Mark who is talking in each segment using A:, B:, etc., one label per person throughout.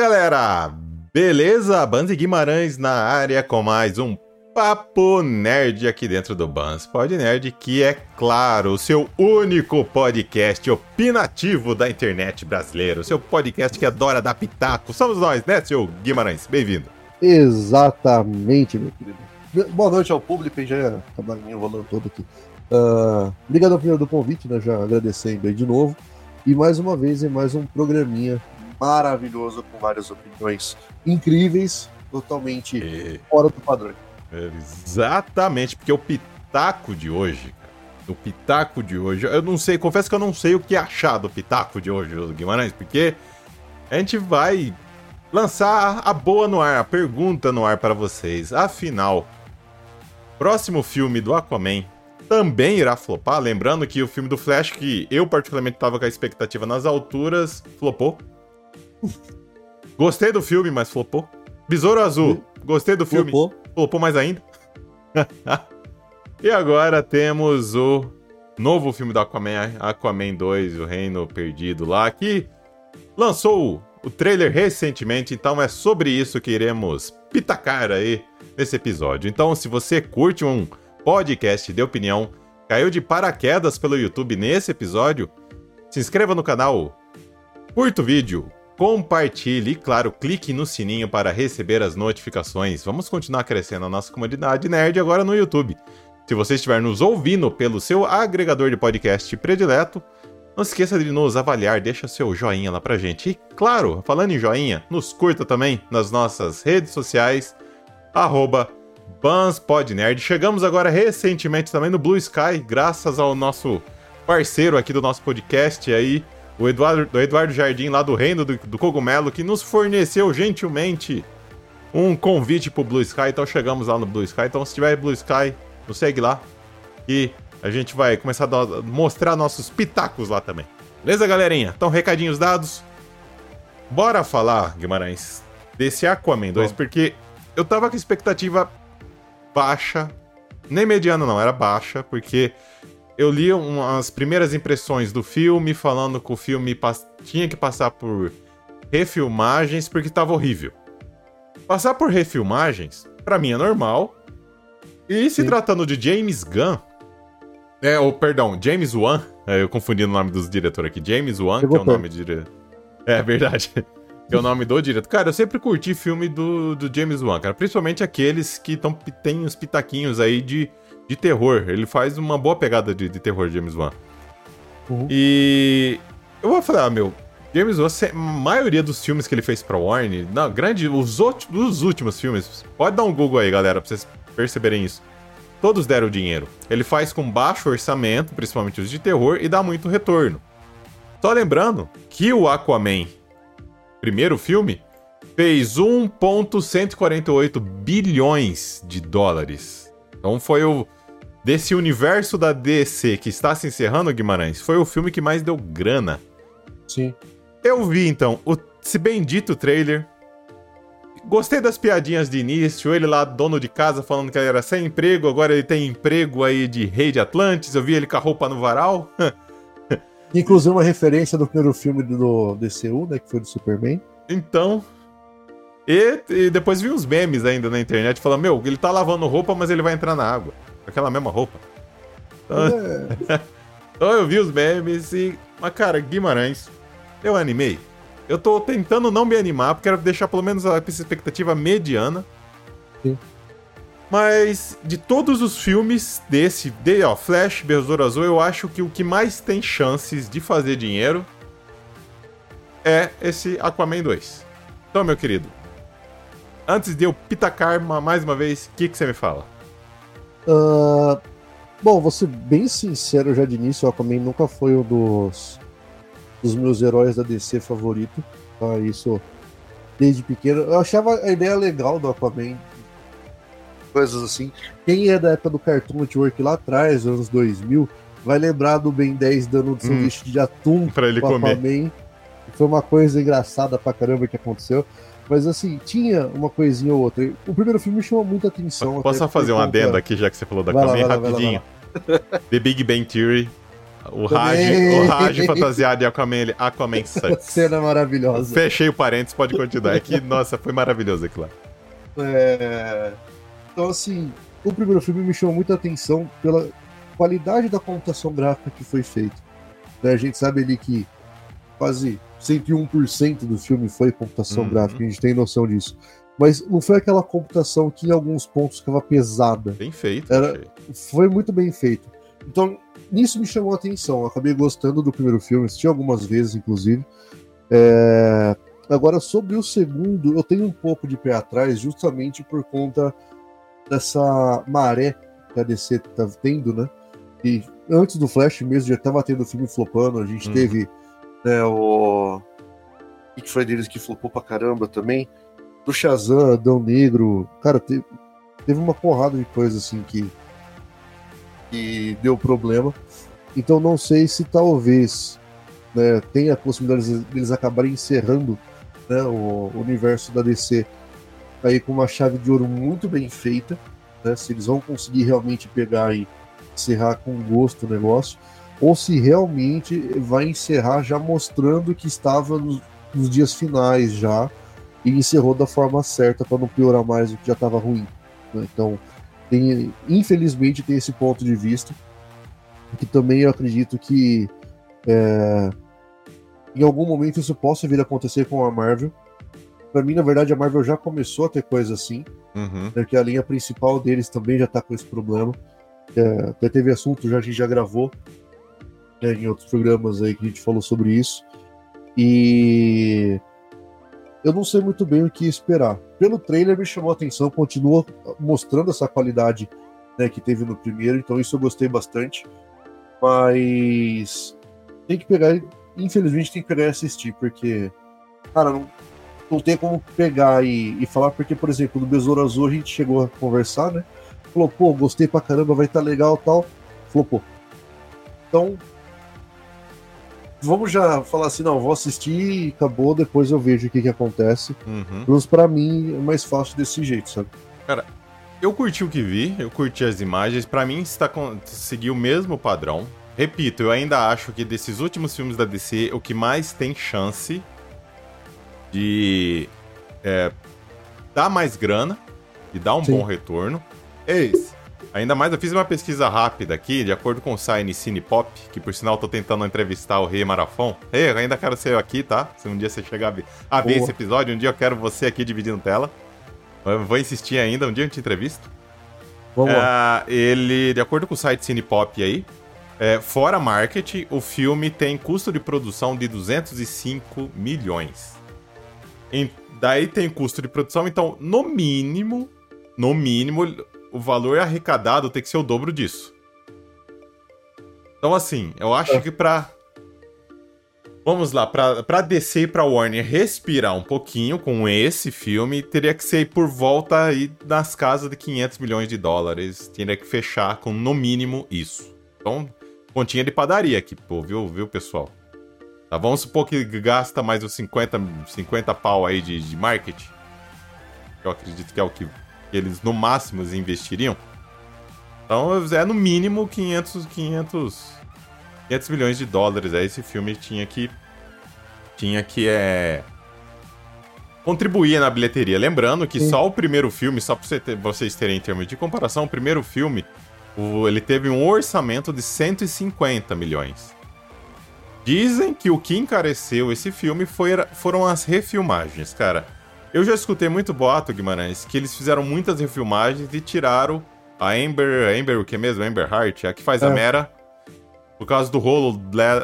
A: galera! Beleza? Banzi Guimarães na área com mais um Papo Nerd aqui dentro do Bans Pod Nerd, que é, claro, o seu único podcast opinativo da internet brasileira, o seu podcast que adora dar pitaco. Somos nós, né, seu Guimarães? Bem-vindo.
B: Exatamente, meu querido. Boa noite ao público, já acabaram enrolando todo aqui. Uh, obrigado primeiro do convite, né? Já agradecendo aí de novo. E mais uma vez em mais um programinha maravilhoso com várias opiniões incríveis, totalmente e... fora do padrão.
A: Exatamente, porque o pitaco de hoje, o pitaco de hoje, eu não sei, confesso que eu não sei o que achar do pitaco de hoje, Guimarães, porque a gente vai lançar a boa no ar, a pergunta no ar para vocês. Afinal, próximo filme do Aquaman também irá flopar. Lembrando que o filme do Flash, que eu particularmente estava com a expectativa nas alturas, flopou. Gostei do filme, mas flopou. Besouro Azul, gostei do filme, flopou, flopou mais ainda. e agora temos o novo filme do Aquaman, Aquaman 2, O Reino Perdido lá, que lançou o trailer recentemente, então é sobre isso que iremos pitacar aí nesse episódio. Então, se você curte um podcast de opinião, caiu de paraquedas pelo YouTube nesse episódio, se inscreva no canal, curta o vídeo, compartilhe e, claro, clique no sininho para receber as notificações. Vamos continuar crescendo a nossa comunidade nerd agora no YouTube. Se você estiver nos ouvindo pelo seu agregador de podcast predileto, não se esqueça de nos avaliar, deixa seu joinha lá pra gente. E, claro, falando em joinha, nos curta também nas nossas redes sociais, arroba BansPodNerd. Chegamos agora recentemente também no Blue Sky, graças ao nosso parceiro aqui do nosso podcast aí, o Eduardo, o Eduardo Jardim, lá do Reino do, do Cogumelo, que nos forneceu gentilmente um convite pro Blue Sky. Então chegamos lá no Blue Sky. Então se tiver Blue Sky, nos segue lá. E a gente vai começar a mostrar nossos pitacos lá também. Beleza, galerinha? Então, recadinhos dados. Bora falar, Guimarães, desse Aquaman 2, Bom. porque eu tava com expectativa baixa. Nem mediana, não, era baixa, porque eu li umas primeiras impressões do filme, falando que o filme tinha que passar por refilmagens porque tava horrível. Passar por refilmagens, para mim é normal. E se Sim. tratando de James Gunn, é, ou perdão, James Wan, é, eu confundi o nome dos diretores aqui. James Wan, que é o nome de diretor. É verdade que é o nome do diretor. Cara, eu sempre curti filme do, do James Wan, cara. Principalmente aqueles que tão, tem uns pitaquinhos aí de, de terror. Ele faz uma boa pegada de, de terror, James Wan. Uhum. E eu vou falar, ah, meu, James Wan, a maioria dos filmes que ele fez pra Warner, não, grande, os, os últimos filmes, pode dar um Google aí, galera, pra vocês perceberem isso. Todos deram dinheiro. Ele faz com baixo orçamento, principalmente os de terror, e dá muito retorno. Só lembrando que o Aquaman primeiro filme, fez 1,148 bilhões de dólares. Então foi o. Desse universo da DC que está se encerrando, Guimarães, foi o filme que mais deu grana.
B: Sim.
A: Eu vi então o, esse bendito trailer. Gostei das piadinhas de início, ele lá, dono de casa, falando que ele era sem emprego, agora ele tem emprego aí de rei de Atlantis. Eu vi ele com a roupa no varal.
B: Inclusive uma referência do primeiro filme do DCU, né? Que foi do Superman.
A: Então. E, e depois vi uns memes ainda na internet falando, meu, ele tá lavando roupa, mas ele vai entrar na água. Com aquela mesma roupa. Então, é. então eu vi os memes e. Mas, cara, Guimarães, eu animei. Eu tô tentando não me animar, porque quero deixar pelo menos a expectativa mediana. Sim. Mas de todos os filmes desse, de, ó, Flash, Besouro Azul, eu acho que o que mais tem chances de fazer dinheiro é esse Aquaman 2. Então, meu querido, antes de eu pitacar mais uma vez, o que, que você me fala?
B: Uh, bom, vou ser bem sincero já de início, o Aquaman nunca foi um dos, dos meus heróis da DC favorito. Tá? Isso desde pequeno. Eu achava a ideia legal do Aquaman coisas assim. Quem é da época do Cartoon Network lá atrás, anos 2000, vai lembrar do Ben 10 dando um sanduíche hum, de atum
A: para ele comer. Aquaman.
B: Foi uma coisa engraçada pra caramba que aconteceu. Mas assim, tinha uma coisinha ou outra. O primeiro filme chamou muita atenção.
A: Posso fazer um adendo aqui, já que você falou da Aquaman, rapidinho. Lá, The Big Bang Theory O Raj, o Raj fantasiado de Aquaman, ele, Aquaman sucks.
B: Cena maravilhosa.
A: Fechei o parênteses, pode continuar. É que, nossa, foi maravilhoso aquilo
B: lá. É... Então, assim, o primeiro filme me chamou muita atenção pela qualidade da computação gráfica que foi feita. Né? A gente sabe ali que quase 101% do filme foi computação uhum. gráfica, a gente tem noção disso. Mas não foi aquela computação que em alguns pontos ficava pesada.
A: Bem feito.
B: Era, foi muito bem feito. Então, nisso me chamou a atenção. Eu acabei gostando do primeiro filme, assisti algumas vezes, inclusive. É... Agora, sobre o segundo, eu tenho um pouco de pé atrás, justamente por conta dessa maré que a DC tá tendo, né? E antes do Flash mesmo já tava tendo filme flopando, a gente hum. teve né, o. Que foi deles que flopou pra caramba também? Do Shazam, Adão Negro. Cara, teve, teve uma porrada de coisa assim que que deu problema. Então não sei se talvez né, tenha a possibilidade deles acabarem encerrando né, o universo da DC aí com uma chave de ouro muito bem feita, né, se eles vão conseguir realmente pegar e encerrar com gosto o negócio, ou se realmente vai encerrar já mostrando que estava nos, nos dias finais já e encerrou da forma certa para não piorar mais o que já estava ruim. Né? Então tem, infelizmente tem esse ponto de vista, que também eu acredito que é, em algum momento isso possa vir a acontecer com a Marvel. Para mim, na verdade, a Marvel já começou a ter coisa assim, uhum. porque a linha principal deles também já tá com esse problema. É, até teve assunto, já, a gente já gravou né, em outros programas aí que a gente falou sobre isso. E eu não sei muito bem o que esperar. Pelo trailer me chamou a atenção, continua mostrando essa qualidade né, que teve no primeiro, então isso eu gostei bastante. Mas tem que pegar, infelizmente tem que pegar e assistir, porque, cara, não, não tem como pegar e, e falar, porque, por exemplo, no Besouro Azul a gente chegou a conversar, né? Falou, pô, gostei pra caramba, vai estar tá legal tal. Falou, pô. Então, vamos já falar assim, não, vou assistir e acabou, depois eu vejo o que, que acontece. Uhum. Mas pra mim é mais fácil desse jeito, sabe?
A: Cara, eu curti o que vi, eu curti as imagens, para mim está seguiu o mesmo padrão. Repito, eu ainda acho que desses últimos filmes da DC, o que mais tem chance de é, dar mais grana, e dar um Sim. bom retorno, é esse. Ainda mais, eu fiz uma pesquisa rápida aqui, de acordo com o Sign Cine Pop, que por sinal tô tentando entrevistar o Rei Marafon. Ei, eu ainda quero ser aqui, tá? Se um dia você chegar a ver, a ver esse episódio, um dia eu quero você aqui dividindo tela. Eu vou insistir ainda, um dia eu te entrevisto. Vamos lá. É, ele, de acordo com o site Cine Pop aí, é, fora marketing, o filme tem custo de produção de 205 milhões. E daí tem custo de produção, então, no mínimo, no mínimo, o valor arrecadado tem que ser o dobro disso. Então, assim, eu acho é. que pra. Vamos lá, pra, pra DC e pra Warner respirar um pouquinho com esse filme, teria que ser por volta aí nas casas de 500 milhões de dólares. Teria que fechar com no mínimo isso. Então, continha de padaria aqui, pô, viu, viu pessoal? Tá, vamos supor que gasta mais uns 50, 50 pau aí de, de marketing. Eu acredito que é o que que eles no máximo investiriam. Então é no mínimo 500, 500, 500 milhões de dólares. Aí esse filme tinha que tinha que é contribuir na bilheteria. Lembrando que Sim. só o primeiro filme, só para você ter, vocês terem em termos de comparação, o primeiro filme o, ele teve um orçamento de 150 milhões. Dizem que o que encareceu esse filme foi, foram as refilmagens, cara. Eu já escutei muito boato, Guimarães, que eles fizeram muitas refilmagens e tiraram a Amber. Amber, o que mesmo? Amber Heart, a que faz é. a Mera, por causa do rolo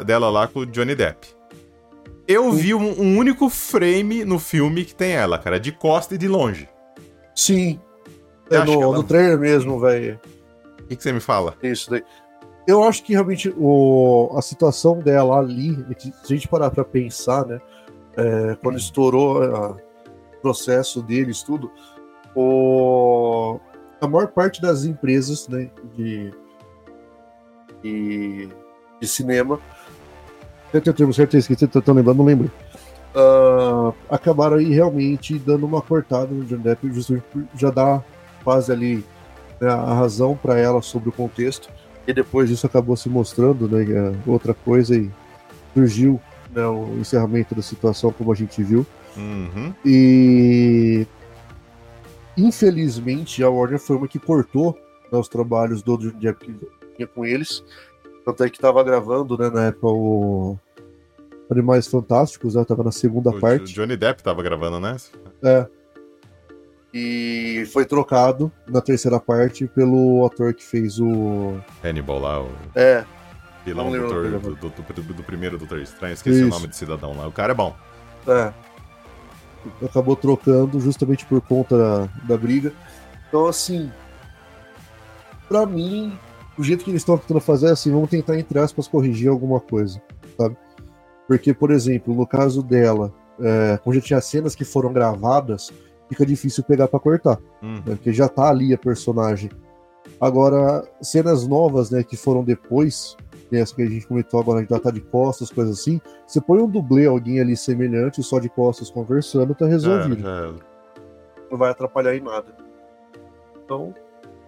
A: dela lá com o Johnny Depp. Eu vi um, um, único frame no filme que tem ela, cara, de costa e de longe.
B: Sim. É no, ela... no trailer mesmo, velho.
A: O que, que, você me fala?
B: Isso daí. Eu acho que realmente o, a situação dela ali, se a gente parar pra pensar, né? É, quando estourou a, processo deles, tudo, o, a maior parte das empresas né, de, de, de cinema, eu tenho o termo certo, esqueci, tô lembrando, não lembro. Uh, acabaram aí realmente dando uma cortada no John Depp, justamente já dar quase ali né, a razão para ela sobre o contexto. E depois disso acabou se mostrando, né, outra coisa e surgiu né, o encerramento da situação como a gente viu.
A: Uhum.
B: E infelizmente a Warner foi uma que cortou né, os trabalhos do Johnny Depp que tinha com eles. Tanto é que estava gravando, né, na época, o Animais Fantásticos, né? Tava na segunda
A: o
B: parte.
A: Johnny Depp tava gravando, né?
B: É. E foi trocado na terceira parte pelo ator que fez o.
A: Hannibal lá, o
B: É,
A: vilão do, do, do, do primeiro Doutor Estranho. Esqueci
B: Isso.
A: o nome do cidadão lá. O cara é bom.
B: é. Acabou trocando justamente por conta da, da briga. Então, assim. Pra mim, o jeito que eles estão tentando fazer é assim: vamos tentar, entre aspas, corrigir alguma coisa, sabe? Porque, por exemplo, no caso dela, é, como já tinha cenas que foram gravadas, fica difícil pegar pra cortar.
A: Uhum.
B: né, porque já tá ali a personagem. Agora, cenas novas, né, que foram depois, né, essa que a gente comentou agora, já tá de costas, coisas assim, você põe um dublê, alguém ali semelhante, só de costas conversando, tá
A: Já,
B: resolvido.
A: já,
B: Não vai atrapalhar em nada. Então,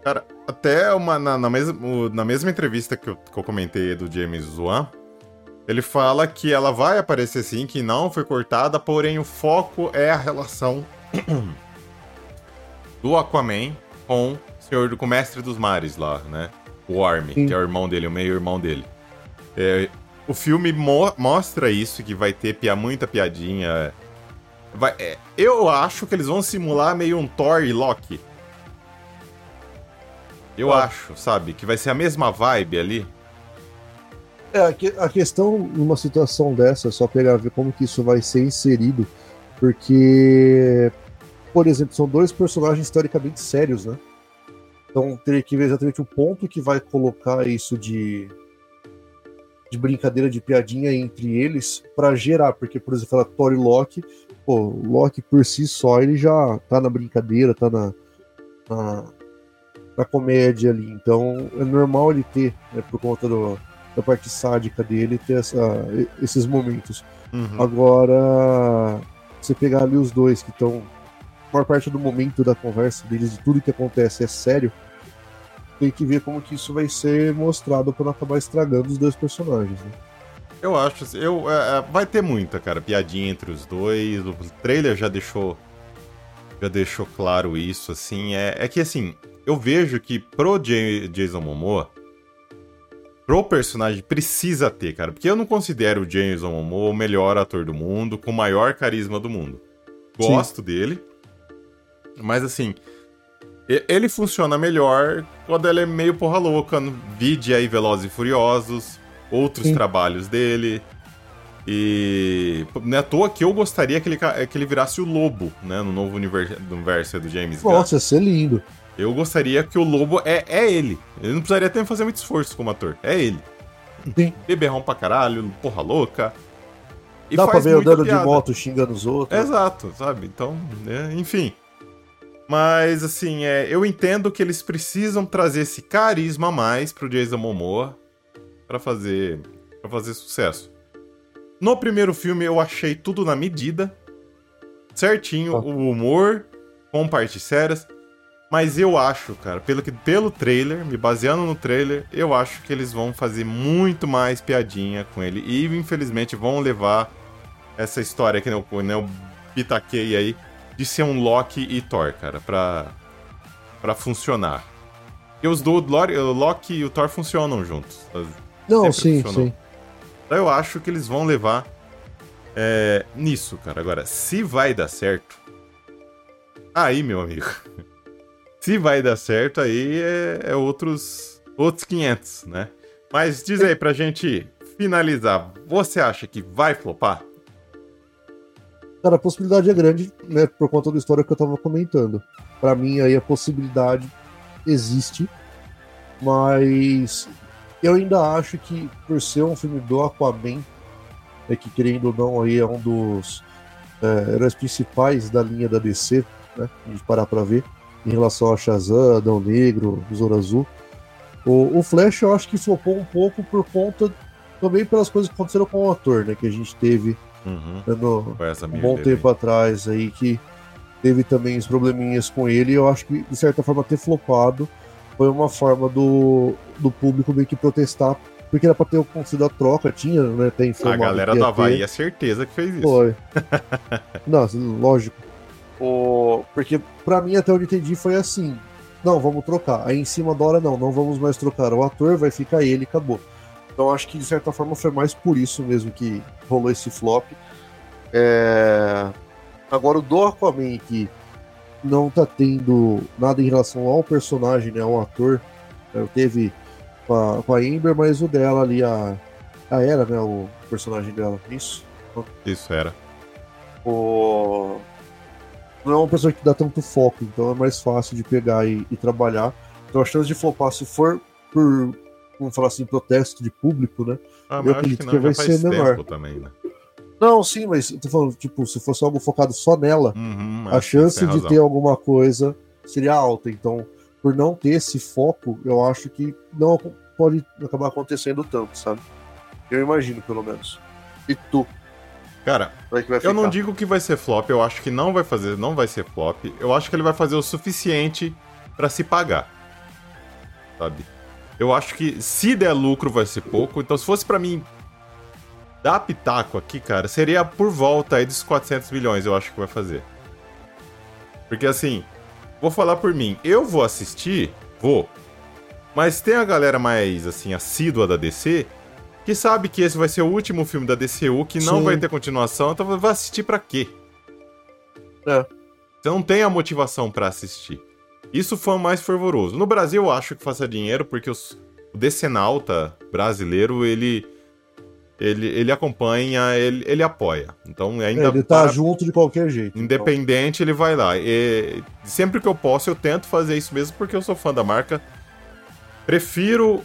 A: Cara, até uma, na, na, mesma, na mesma entrevista que eu, que eu comentei do James Wan, ele fala que ela vai aparecer sim, que não foi cortada, porém o foco é a relação do Aquaman com o Senhor com o Mestre dos Mares lá, né? O Army,
B: Sim.
A: que é o irmão dele, o meio-irmão dele. É, o filme mo- mostra isso, que vai ter pia, muita piadinha. Vai- é, eu acho que eles vão simular meio um Thor e Loki. Eu
B: Ah.
A: acho, sabe? Que vai ser a mesma vibe ali.
B: é, a, a questão numa situação dessa, é só pegar ver como que isso vai ser inserido, porque, por exemplo, são dois personagens historicamente sérios, né? Então teria que ver exatamente o ponto que vai colocar isso de, de brincadeira, de piadinha entre eles pra gerar, porque, por exemplo, a Thor e Loki, pô, o Loki por si só ele já tá na brincadeira, tá na, na, na comédia ali, então é normal ele ter, né, por conta do, da parte sádica dele, ter essa, esses momentos.
A: Uhum.
B: Agora, você pegar ali os dois que estão. Maior parte do momento da conversa deles, de tudo que acontece é sério. Tem que ver como que isso vai ser mostrado pra não acabar estragando os dois personagens. Né?
A: Eu acho, assim, eu, é, é, vai ter muita, cara, piadinha entre os dois. O trailer já deixou, já deixou claro isso, assim. É, é que assim, eu vejo que pro Ja- Jason Momoa, pro personagem precisa ter, cara, porque eu não considero o Jason Momoa o melhor ator do mundo, com o maior carisma do mundo.
B: Sim.
A: Gosto dele, mas assim, ele funciona melhor quando ele é meio porra louca. Vide aí Velozes e Furiosos, outros
B: Sim.
A: trabalhos dele. E não é à toa que eu gostaria que ele, que ele virasse o Lobo, né? No novo universo, universo do James Gunn.
B: Nossa, ia ser lindo.
A: Eu gostaria que o Lobo é, é ele. Ele não precisaria que fazer muito esforço como ator. É ele.
B: Sim.
A: Beberrão pra caralho, porra louca. E
B: Dá pra ver andando de
A: piada.
B: moto xingando os outros.
A: Exato, sabe? Então, né, enfim. Mas, assim, é, eu entendo que eles precisam trazer esse carisma a mais pro Jason Momoa pra fazer, pra fazer sucesso. No primeiro filme eu achei tudo na medida, certinho, o humor, com partes sérias. Mas eu acho, cara, pelo, que, pelo trailer, me baseando no trailer, eu acho que eles vão fazer muito mais piadinha com ele. E, infelizmente, vão levar essa história que nem eu, nem eu pitaquei aí, de ser um Loki e Thor, cara, pra, pra funcionar. E os do Lori- o Loki e o Thor funcionam juntos.
B: Não, sim, sim.
A: Então eu acho que eles vão levar é, nisso, cara. Agora, se vai dar certo. Aí, meu amigo. Se vai dar certo, aí é, é outros, outros 500, né? Mas diz aí pra gente finalizar. Você acha que vai flopar?
B: Cara, a possibilidade é grande, né, por conta da história que eu tava comentando. Pra mim, aí a possibilidade existe, mas eu ainda acho que, por ser um filme do Aquaman, é que querendo ou não, aí é um dos é, heróis principais da linha da DC, né, gente parar pra ver, em relação a Shazam, Adão Negro, Besouro Azul. O, o Flash eu acho que flopou um pouco por conta também pelas coisas que aconteceram com o ator, né, que a gente teve
A: Uhum. essa
B: um
A: minha
B: bom tempo atrás aí que teve também os probleminhas com ele e eu acho que de certa forma ter flopado foi uma forma do, do público meio que protestar, porque era pra ter acontecido a troca, tinha, né? Tem
A: A galera do Havaí é certeza que fez isso.
B: Foi. Não, lógico. O... Porque pra mim, até onde entendi, foi assim. Não, vamos trocar. Aí em cima da hora, não, não vamos mais trocar. O ator vai ficar ele acabou. Então acho que de certa forma foi mais por isso mesmo que rolou esse flop. É... Agora o do Aquaman que não tá tendo nada em relação ao personagem, né, ao ator. É, teve com a, com a Amber, mas o dela ali, a, a Era, né, o personagem dela. Isso?
A: Isso era.
B: O... Não é uma pessoa que dá tanto foco, então é mais fácil de pegar e, e trabalhar. Então a chance de flopar, se for por, vamos falar assim, protesto de público, né?
A: Ah,
B: Eu acredito
A: que
B: que
A: não,
B: vai
A: já faz
B: ser menor.
A: também, né?
B: Não, sim, mas eu tô falando, tipo, se fosse algo focado só nela,
A: Uhum,
B: a
A: que
B: chance de ter alguma coisa seria alta. Então, por não ter esse foco, eu acho que não pode acabar acontecendo tanto, sabe? Eu imagino, pelo menos. E tu,
A: Cara,
B: é que vai
A: eu não digo que vai ser flop, eu acho que não vai fazer, não vai ser flop. Eu acho que ele vai fazer o suficiente pra se pagar. Sabe? Eu acho que se der lucro vai ser pouco, então se fosse pra mim dar pitaco aqui, cara, seria por volta aí dos 400 milhões, eu acho que vai fazer. Porque assim, vou falar por mim, eu vou assistir, vou. Mas tem a galera mais assim assídua da DC que sabe que esse vai ser o último filme da DCU, que não
B: Sim.
A: vai ter continuação, então vai assistir pra quê?
B: É.
A: Você não tem a motivação pra assistir. Isso foi o mais fervoroso. No Brasil eu acho que faça dinheiro porque os, o decenalta brasileiro, ele ele, ele acompanha, ele, ele apoia. Então
B: É,
A: ainda
B: ele tá
A: para-
B: junto de qualquer jeito. então.
A: Independente, ele vai lá. E sempre que eu posso, eu tento fazer isso mesmo porque eu sou fã da marca. Prefiro.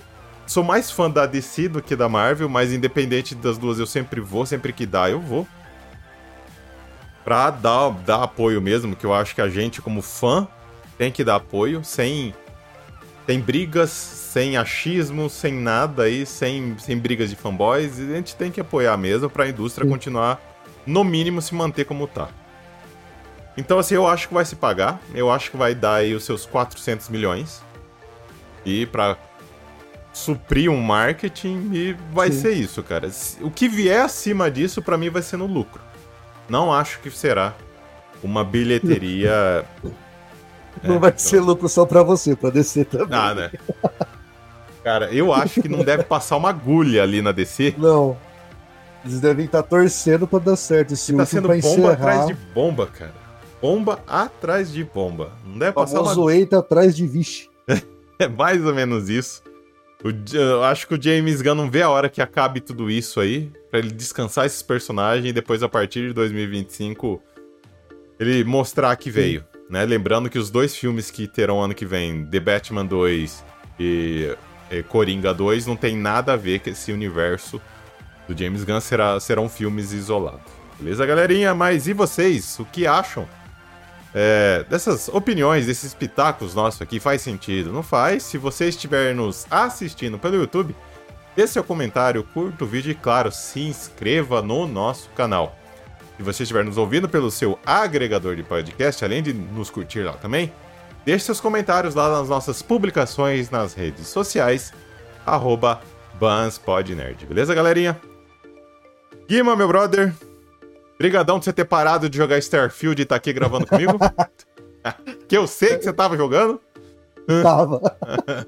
A: Sou mais fã da DC do que da Marvel, mas independente das duas, eu sempre vou, sempre que dá, eu vou. Pra dar, dar apoio mesmo, que eu acho que a gente, como fã, tem que dar apoio, sem. Sem brigas, sem achismo, sem nada aí, sem, sem brigas de fanboys. A gente tem que apoiar mesmo pra indústria
B: Sim.
A: continuar, no mínimo, se manter como tá. Então, assim, eu acho que vai se pagar. Eu acho que vai dar aí os seus 400 milhões. E pra suprir um marketing, e vai
B: Sim.
A: ser isso, cara. O que vier acima disso, pra mim, vai ser no lucro. Não acho que será uma bilheteria.
B: Não
A: É,
B: vai
A: então-
B: ser lucro só pra você, pra descer também.
A: Ah, né? Cara, eu acho que não deve passar uma agulha ali na DC.
B: Não. Eles devem estar torcendo pra dar certo esse
A: Que tá sendo bomba
B: encerrar.
A: atrás de bomba, cara. Bomba atrás de bomba. Não deve passar uma
B: famoso eita atrás de vixe.
A: É mais ou menos isso. O eu acho que o James Gunn não vê a hora que acabe tudo isso aí, pra ele descansar esses personagens e depois, a partir de 2025, ele mostrar que veio. Né? Lembrando que os dois filmes que terão ano que vem, The Batman 2 e, e Coringa 2, não tem nada a ver com esse universo do James Gunn, será, serão filmes isolados. Beleza, galerinha? Mas e vocês? O que acham? é, dessas opiniões, desses pitacos nossos aqui, faz sentido? Não faz? Se você estiver nos assistindo pelo YouTube, dê seu comentário, curta o vídeo e, claro, se inscreva no nosso canal. Se você estiver nos ouvindo pelo seu agregador de podcast, além de nos curtir lá também, deixe seus comentários lá nas nossas publicações nas redes sociais, arroba BansPodNerd. Beleza, galerinha? Guima, meu brother, brigadão de você ter parado de jogar Starfield e tá aqui gravando comigo. que eu sei que você tava jogando.
B: Tava.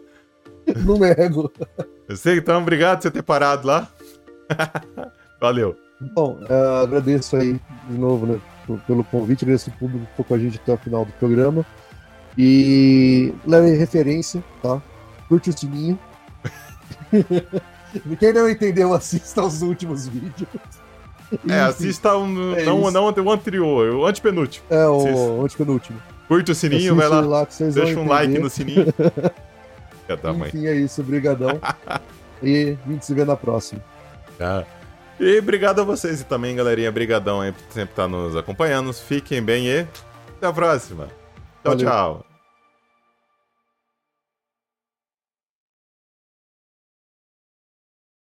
B: não nego.
A: Eu sei, então obrigado por você ter parado lá. Valeu.
B: Bom, é, agradeço aí de novo, né, pelo convite, agradeço o público que ficou com a gente até o final do programa. E leve referência, tá? Curte o sininho. Quem não entendeu, assista aos últimos vídeos.
A: É, assista um,
B: é
A: não,
B: isso.
A: não o anterior, o antepenúltimo.
B: É
A: assista.
B: o antepenúltimo.
A: Curte o sininho, vai lá,
B: vão
A: deixa um like no sininho.
B: Enfim, é isso, brigadão. e a gente se vê na próxima.
A: Tá. E obrigado a vocês e também, galerinha. Brigadão aí por sempre estar nos acompanhando. Fiquem bem e até a próxima. Tchau,
B: Valeu.
A: tchau.